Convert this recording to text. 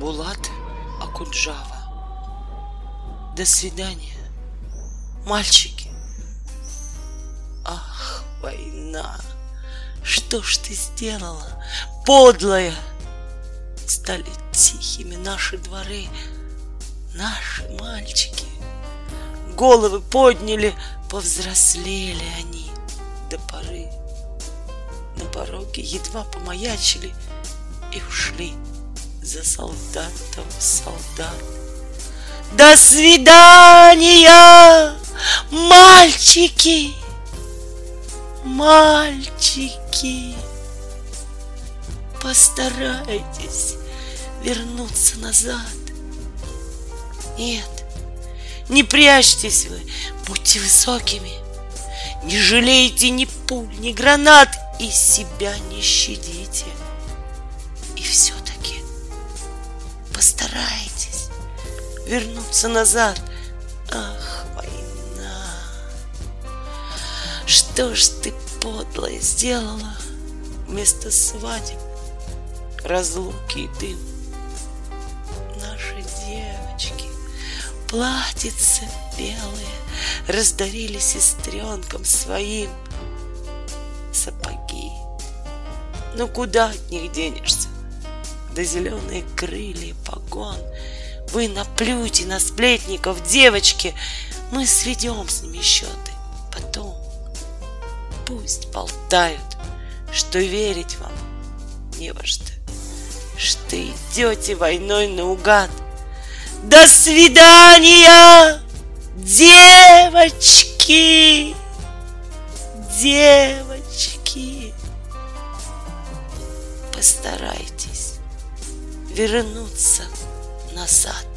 Булат Акуджава. До свидания, мальчики. Ах, война, что ж ты сделала, подлая? Стали тихими наши дворы, наши мальчики. Головы подняли, повзрослели они до поры. На пороге едва помаячили и ушли за солдатом солдат. До свидания, мальчики! Мальчики! Постарайтесь вернуться назад. Нет, не прячьтесь вы, будьте высокими. Не жалейте ни пуль, ни гранат и себя не щадите. И все-таки вернуться назад. Ах, война! Что ж ты подлое сделала вместо свадеб, разлуки и дым? Наши девочки, платьица белые, раздарили сестренкам своим сапоги. Ну куда от них денешься? Да зеленые крылья, погон. Вы наплюйте на сплетников, девочки. Мы сведем с ними счеты. Потом пусть болтают, что верить вам не во что. Что идете войной наугад. До свидания, девочки! Девочки! Постарайтесь вернуться назад.